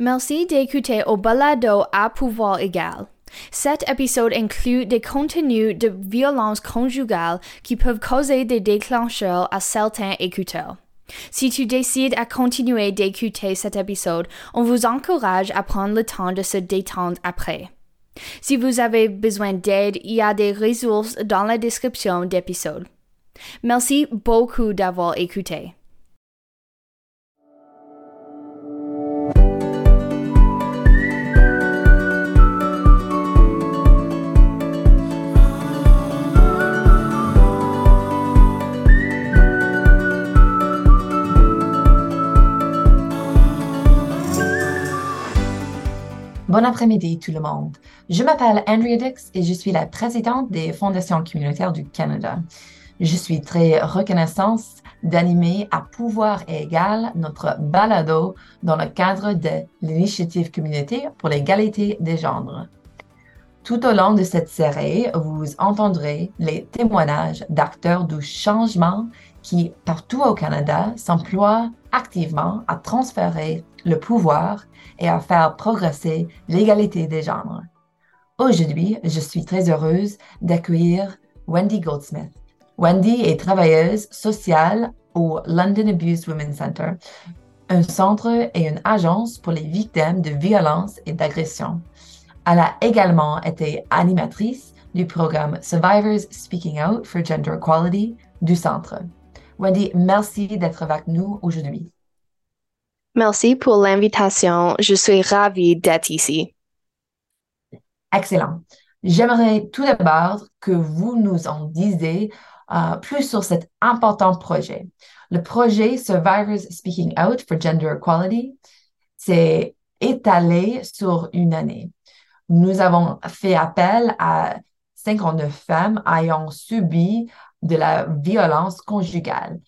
Merci d'écouter au balado à pouvoir égal. Cet épisode inclut des contenus de violence conjugale qui peuvent causer des déclencheurs à certains écouteurs. Si tu décides à continuer d'écouter cet épisode, on vous encourage à prendre le temps de se détendre après. Si vous avez besoin d'aide, il y a des ressources dans la description d'épisode. Merci beaucoup d'avoir écouté. Bon après-midi tout le monde. Je m'appelle Andrea Dix et je suis la présidente des Fondations communautaires du Canada. Je suis très reconnaissante d'animer à pouvoir égal notre balado dans le cadre de l'initiative communauté pour l'égalité des genres. Tout au long de cette série, vous entendrez les témoignages d'acteurs du changement qui, partout au Canada, s'emploient activement à transférer le pouvoir et à faire progresser l'égalité des genres. Aujourd'hui, je suis très heureuse d'accueillir Wendy Goldsmith. Wendy est travailleuse sociale au London Abuse Women's Center, un centre et une agence pour les victimes de violences et d'agressions. Elle a également été animatrice du programme Survivors Speaking Out for Gender Equality du centre. Wendy, merci d'être avec nous aujourd'hui. Merci pour l'invitation. Je suis ravie d'être ici. Excellent. J'aimerais tout d'abord que vous nous en disiez euh, plus sur cet important projet. Le projet Survivors Speaking Out for Gender Equality s'est étalé sur une année. Nous avons fait appel à 59 femmes ayant subi de la violence conjugale.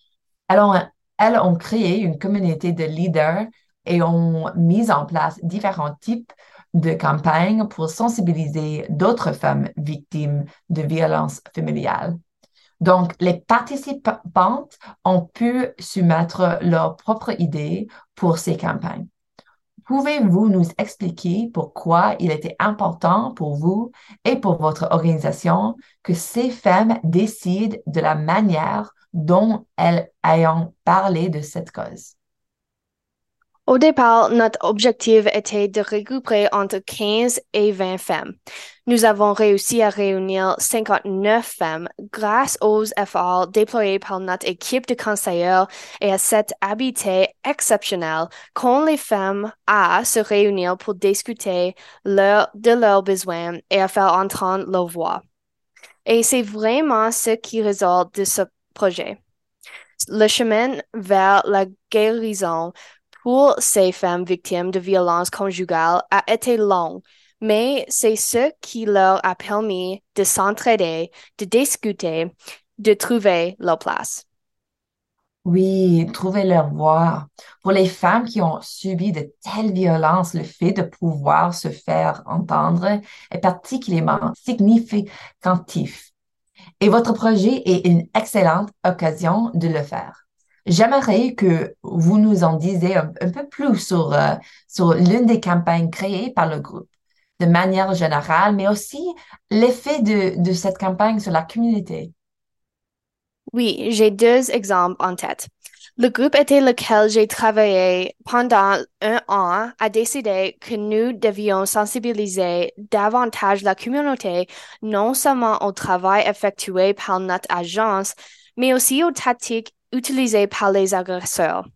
Elles ont créé une communauté de leaders et ont mis en place différents types de campagnes pour sensibiliser d'autres femmes victimes de violences familiales. Donc, les participantes ont pu soumettre leurs propres idées pour ces campagnes. Pouvez-vous nous expliquer pourquoi il était important pour vous et pour votre organisation que ces femmes décident de la manière dont elles ayant parlé de cette cause? Au départ, notre objectif était de regrouper entre 15 et 20 femmes. Nous avons réussi à réunir 59 femmes grâce aux efforts déployés par notre équipe de conseillers et à cette habitude exceptionnelle quand les femmes à se réunir pour discuter de leurs besoins et à faire entendre leur voix. Et c'est vraiment ce qui ressort de ce projet. Le chemin vers la guérison pour ces femmes victimes de violences conjugales a été long, mais c'est ce qui leur a permis de s'entraider, de discuter, de trouver leur place. Oui, trouver leur voix. Pour les femmes qui ont subi de telles violences, le fait de pouvoir se faire entendre est particulièrement significatif et votre projet est une excellente occasion de le faire. J'aimerais que vous nous en disiez un, peu plus sur, euh, sur l'une des campagnes créées par le groupe, de manière générale, mais aussi l'effet de, de cette campagne sur la communauté. Oui, j'ai deux exemples en tête. Le groupe était lequel j'ai travaillé pendant un an a décidé que nous devions sensibiliser davantage la communauté, non seulement au travail effectué par notre agence, mais aussi aux tactiques utilisées par les agresseurs.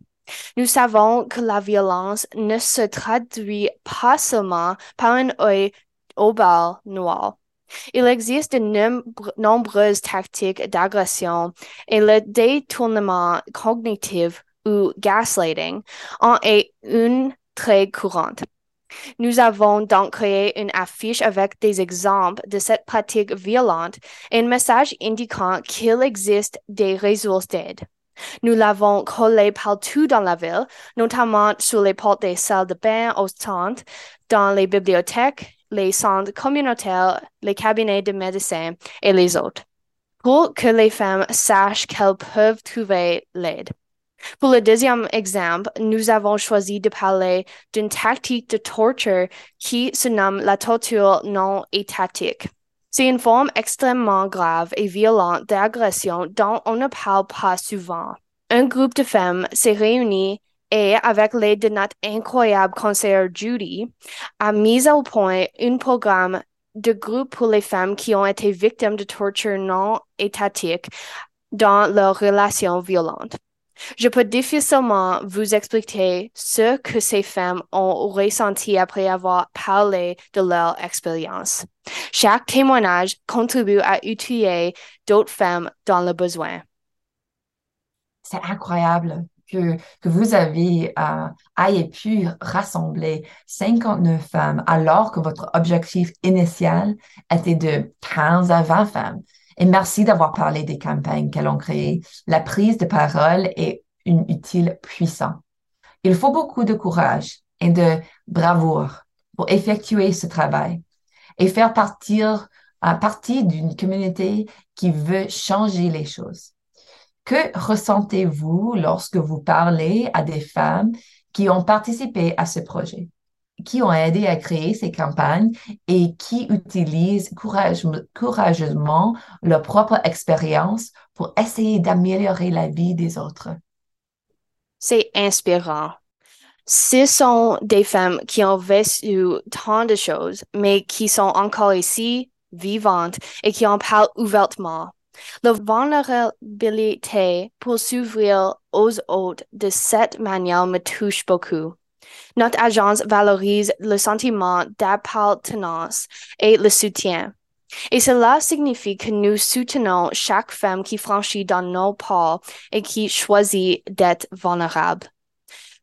Nous savons que la violence ne se traduit pas seulement par un œil au bal noir. Il existe de nombreuses tactiques d'agression et le détournement cognitif ou gaslighting en est une très courante. Nous avons donc créé une affiche avec des exemples de cette pratique violente et un message indiquant qu'il existe des ressources d'aide. Nous l'avons collé partout dans la ville, notamment sur les portes des salles de bain au centre, dans les bibliothèques, les centres communautaires, les cabinets de médecins et les autres, pour que les femmes sachent qu'elles peuvent trouver l'aide. Pour le deuxième exemple, nous avons choisi de parler d'une tactique de torture qui se nomme la torture non étatique. C'est une forme extrêmement grave et violente d'agression dont on ne parle pas souvent. Un groupe de femmes s'est réuni et, avec l'aide de notre incroyable conseillère Judy, a mis au point un programme de groupe pour les femmes qui ont été victimes de torture non étatique dans leurs relations violentes. Je peux difficilement vous expliquer ce que ces femmes ont ressenti après avoir parlé de leur expérience. Chaque témoignage contribue à utiliser d'autres femmes dans le besoin. C'est incroyable que, que vous avez euh, pu rassembler 59 femmes alors que votre objectif initial était de 15 à 20 femmes. Et merci d'avoir parlé des campagnes qu'elles ont créées. La prise de parole est une utile puissant. Il faut beaucoup de courage et de bravoure pour effectuer ce travail et faire partir, à partie d'une communauté qui veut changer les choses. Que ressentez-vous lorsque vous parlez à des femmes qui ont participé à ce projet, qui ont aidé à créer ces campagnes et qui utilisent courageusement leur propre expérience pour essayer d'améliorer la vie des autres? C'est inspirant. Ce sont des femmes qui ont vécu tant de choses, mais qui sont encore ici, vivantes, et qui en parlent ouvertement. La vulnérabilité pour s'ouvrir aux autres de cette manière me touche beaucoup. Notre agence valorise le sentiment d'appartenance et le soutien. Et cela signifie que nous soutenons chaque femme qui franchit dans nos pas et qui choisit d'être vulnérable.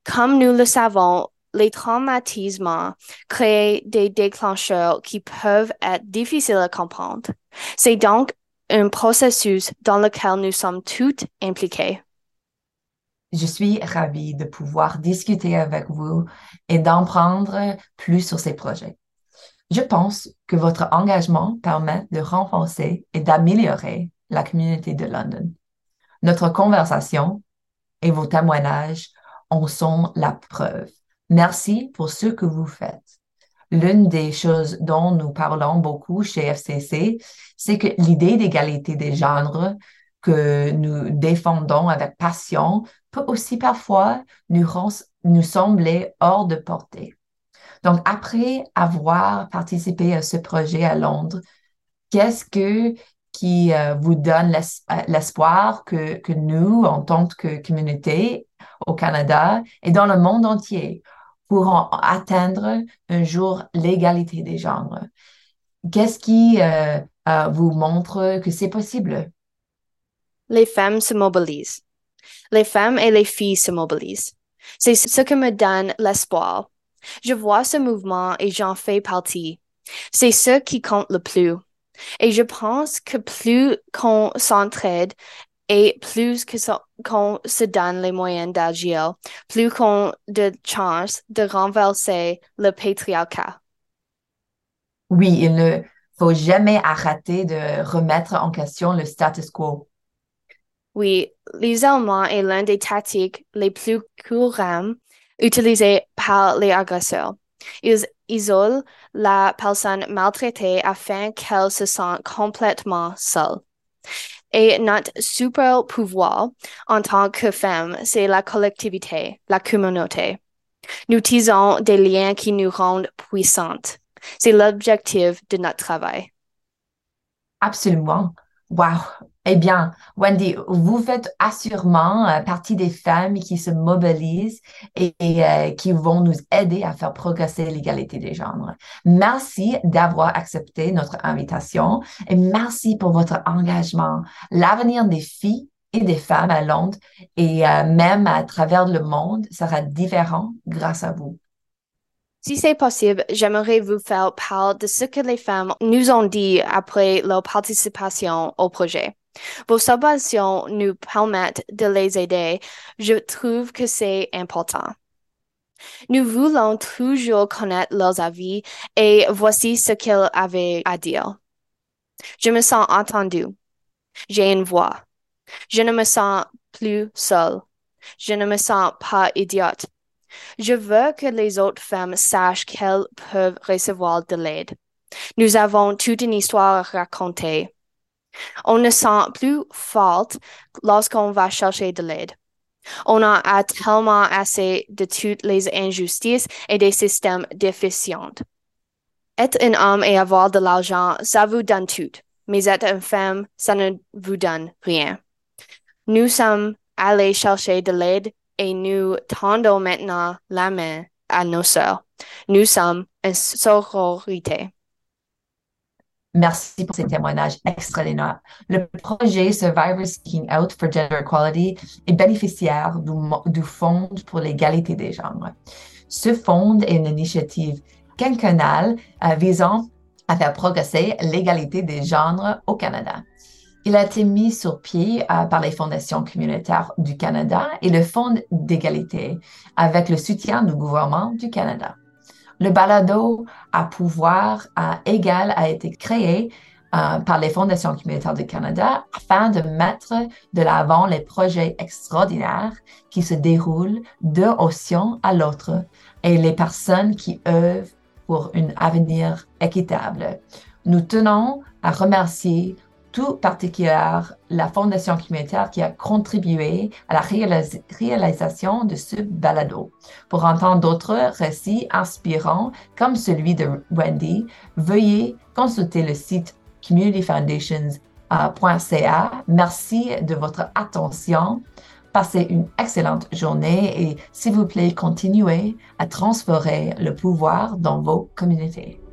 Comme nous le savons, les traumatismes créent des déclencheurs qui peuvent être difficiles à comprendre. C'est donc un processus dans lequel nous sommes toutes impliquées. Je suis ravie de pouvoir discuter avec vous et d'en prendre plus sur ces projets. Je pense que votre engagement permet de renforcer et d'améliorer la communauté de London. Notre conversation et vos témoignages en sont la preuve. Merci pour ce que vous faites. L'une des choses dont nous parlons beaucoup chez FCC, c'est que l'idée d'égalité des genres que nous défendons avec passion peut aussi parfois nous, sembler hors de portée. Donc, après avoir participé à ce projet à Londres, qu'est-ce que qui euh, vous donne euh, l'espoir que, nous, en tant que communauté au Canada et dans le monde entier, pourront atteindre un jour l'égalité des genres? Qu'est-ce qui euh, vous montre que c'est possible? Les femmes se mobilisent. Les femmes et les filles se mobilisent. C'est ce qui me donne l'espoir je vois ce mouvement et j'en fais partie. C'est ce qui compte le plus. Et je pense que plus qu'on s'entraide et plus qu'on se donne les moyens d'agir, plus qu'on a de chance de renverser le patriarcat. Oui, il ne faut jamais arrêter de remettre en question le status quo. Oui, l'isolement est l'un des tactiques les plus courantes utilisés par les agresseurs. Ils isolent la personne maltraitée afin qu'elle se sente complètement seule. Et notre super pouvoir en tant que femme, c'est la collectivité, la communauté. Nous tisons des liens qui nous rendent puissantes. C'est l'objectif de notre travail. Absolument. Wow, eh bien, Wendy, vous faites assurément euh, partie des femmes qui se mobilisent et, euh, qui vont nous aider à faire progresser l'égalité des genres. Merci d'avoir accepté notre invitation et merci pour votre engagement. L'avenir des filles et des femmes à Londres et euh, même à travers le monde sera différent grâce à vous. Si c'est possible, j'aimerais vous faire part de ce que les femmes nous ont dit après leur participation au projet. Vos subventions nous permettent de les aider. Je trouve que c'est important. Nous voulons toujours connaître leurs avis et voici ce qu'ils avaient à dire. Je me sens entendu. J'ai une voix. Je ne me sens plus seule. Je ne me sens pas idiote. Je veux que les autres femmes sachent qu'elles peuvent recevoir de l'aide. Nous avons toute une histoire à raconter. On ne sent plus faute lorsqu'on va chercher de l'aide. On a tellement assez de toutes les injustices et des systèmes déficients. Être un homme et avoir de l'argent, ça vous donne tout. Mais être une femme, ça ne vous donne rien. Nous sommes allés chercher de l'aide et nous tendons maintenant la main à nos sœurs. Nous sommes une sororité. Merci pour ces témoignages extraordinaires. Le projet Survivors Speaking Out for Gender Equality est bénéficiaire du, Fonds pour l'égalité des genres. Ce fonds est une initiative quinquennale euh, visant à faire progresser l'égalité des genres au Canada. Il a été mis sur pied euh, par les fondations communautaires du Canada et le Fonds d'égalité avec le soutien du gouvernement du Canada. Le balado à pouvoir égal a été créé euh, par les fondations communautaires du Canada afin de mettre de l'avant les projets extraordinaires qui se déroulent d'un océan à l'autre et les personnes qui œuvrent pour un avenir équitable. Nous tenons à remercier tout particulièrement la Fondation communautaire qui a contribué à la réalisation de ce balado. Pour entendre d'autres récits inspirants comme celui de Wendy, veuillez consulter le site communityfoundations.ca. Merci de votre attention. Passez une excellente journée et s'il vous plaît, continuez à transférer le pouvoir dans vos communautés.